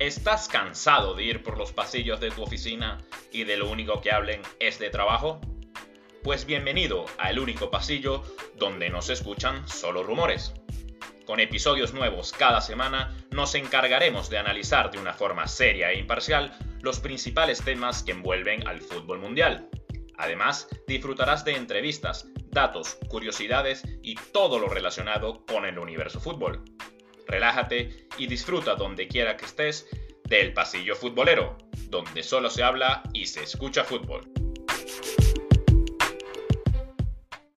¿Estás cansado de ir por los pasillos de tu oficina y de lo único que hablen es de trabajo? Pues bienvenido al único pasillo donde no se escuchan solo rumores. Con episodios nuevos cada semana nos encargaremos de analizar de una forma seria e imparcial los principales temas que envuelven al fútbol mundial. Además, disfrutarás de entrevistas, datos, curiosidades y todo lo relacionado con el universo fútbol relájate y disfruta donde quiera que estés del pasillo futbolero, donde solo se habla y se escucha fútbol.